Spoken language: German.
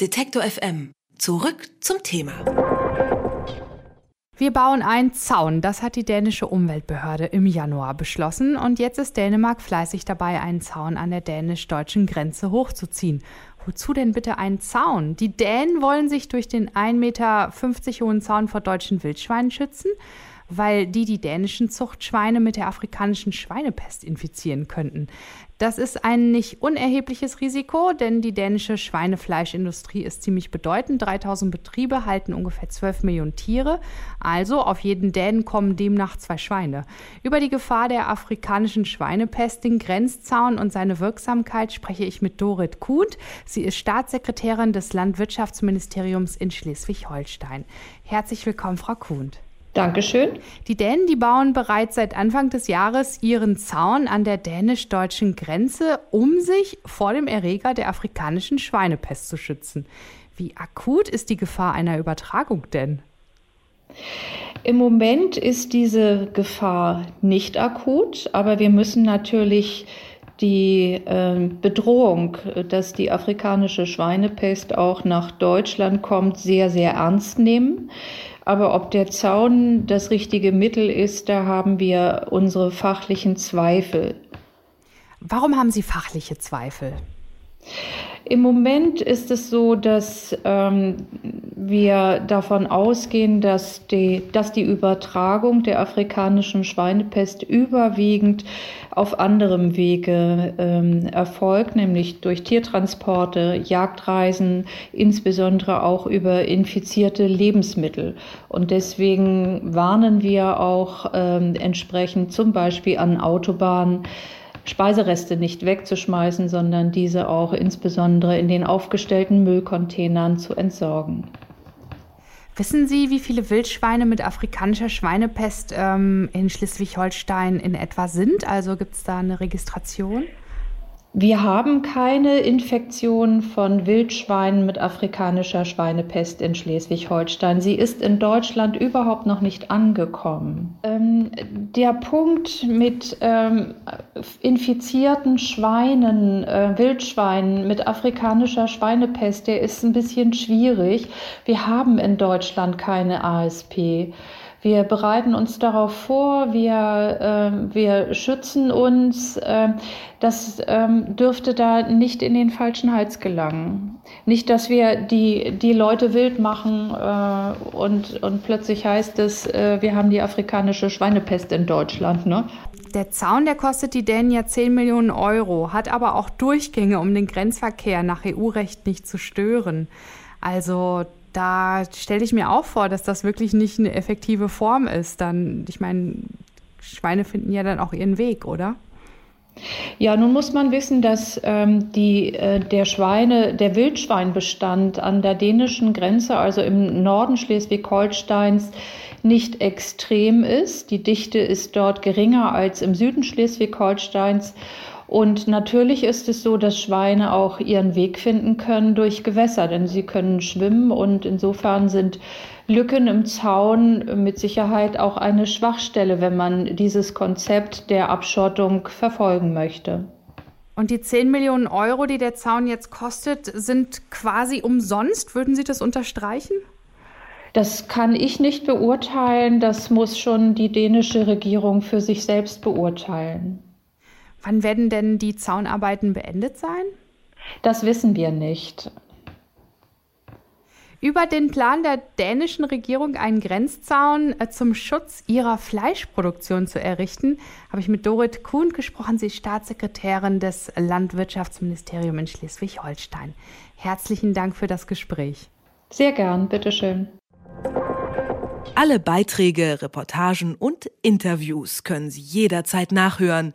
Detektor FM. Zurück zum Thema. Wir bauen einen Zaun. Das hat die dänische Umweltbehörde im Januar beschlossen. Und jetzt ist Dänemark fleißig dabei, einen Zaun an der dänisch-deutschen Grenze hochzuziehen. Wozu denn bitte einen Zaun? Die Dänen wollen sich durch den 1,50 Meter hohen Zaun vor deutschen Wildschweinen schützen weil die die dänischen Zuchtschweine mit der afrikanischen Schweinepest infizieren könnten. Das ist ein nicht unerhebliches Risiko, denn die dänische Schweinefleischindustrie ist ziemlich bedeutend. 3000 Betriebe halten ungefähr 12 Millionen Tiere. Also auf jeden Dänen kommen demnach zwei Schweine. Über die Gefahr der afrikanischen Schweinepest, den Grenzzaun und seine Wirksamkeit spreche ich mit Dorit Kuhn. Sie ist Staatssekretärin des Landwirtschaftsministeriums in Schleswig-Holstein. Herzlich willkommen, Frau Kuhn. Dankeschön. Die Dänen, die bauen bereits seit Anfang des Jahres ihren Zaun an der dänisch-deutschen Grenze, um sich vor dem Erreger der afrikanischen Schweinepest zu schützen. Wie akut ist die Gefahr einer Übertragung denn? Im Moment ist diese Gefahr nicht akut, aber wir müssen natürlich die äh, Bedrohung, dass die afrikanische Schweinepest auch nach Deutschland kommt, sehr, sehr ernst nehmen. Aber ob der Zaun das richtige Mittel ist, da haben wir unsere fachlichen Zweifel. Warum haben Sie fachliche Zweifel? Im Moment ist es so, dass ähm, wir davon ausgehen, dass die, dass die Übertragung der afrikanischen Schweinepest überwiegend auf anderem Wege ähm, erfolgt, nämlich durch Tiertransporte, Jagdreisen, insbesondere auch über infizierte Lebensmittel. Und deswegen warnen wir auch ähm, entsprechend zum Beispiel an Autobahnen, Speisereste nicht wegzuschmeißen, sondern diese auch insbesondere in den aufgestellten Müllcontainern zu entsorgen. Wissen Sie, wie viele Wildschweine mit afrikanischer Schweinepest ähm, in Schleswig-Holstein in etwa sind? Also gibt es da eine Registration? Wir haben keine Infektion von Wildschweinen mit afrikanischer Schweinepest in Schleswig-Holstein. Sie ist in Deutschland überhaupt noch nicht angekommen. Ähm, der Punkt mit ähm, infizierten Schweinen, äh, Wildschweinen mit afrikanischer Schweinepest, der ist ein bisschen schwierig. Wir haben in Deutschland keine ASP. Wir bereiten uns darauf vor, wir, äh, wir schützen uns. Äh, das ähm, dürfte da nicht in den falschen Hals gelangen. Nicht, dass wir die, die Leute wild machen äh, und, und plötzlich heißt es, äh, wir haben die afrikanische Schweinepest in Deutschland. Ne? Der Zaun, der kostet die Dänen ja 10 Millionen Euro, hat aber auch Durchgänge, um den Grenzverkehr nach EU-Recht nicht zu stören. Also da stelle ich mir auch vor, dass das wirklich nicht eine effektive Form ist. Dann, ich meine, Schweine finden ja dann auch ihren Weg, oder? Ja, nun muss man wissen, dass ähm, die, äh, der Schweine, der Wildschweinbestand an der dänischen Grenze, also im Norden Schleswig-Holsteins, nicht extrem ist. Die Dichte ist dort geringer als im Süden Schleswig-Holsteins. Und natürlich ist es so, dass Schweine auch ihren Weg finden können durch Gewässer, denn sie können schwimmen und insofern sind Lücken im Zaun mit Sicherheit auch eine Schwachstelle, wenn man dieses Konzept der Abschottung verfolgen möchte. Und die 10 Millionen Euro, die der Zaun jetzt kostet, sind quasi umsonst. Würden Sie das unterstreichen? Das kann ich nicht beurteilen. Das muss schon die dänische Regierung für sich selbst beurteilen. Wann werden denn die Zaunarbeiten beendet sein? Das wissen wir nicht. Über den Plan der dänischen Regierung, einen Grenzzaun äh, zum Schutz ihrer Fleischproduktion zu errichten, habe ich mit Dorit Kuhn gesprochen. Sie ist Staatssekretärin des Landwirtschaftsministeriums in Schleswig-Holstein. Herzlichen Dank für das Gespräch. Sehr gern, bitteschön. Alle Beiträge, Reportagen und Interviews können Sie jederzeit nachhören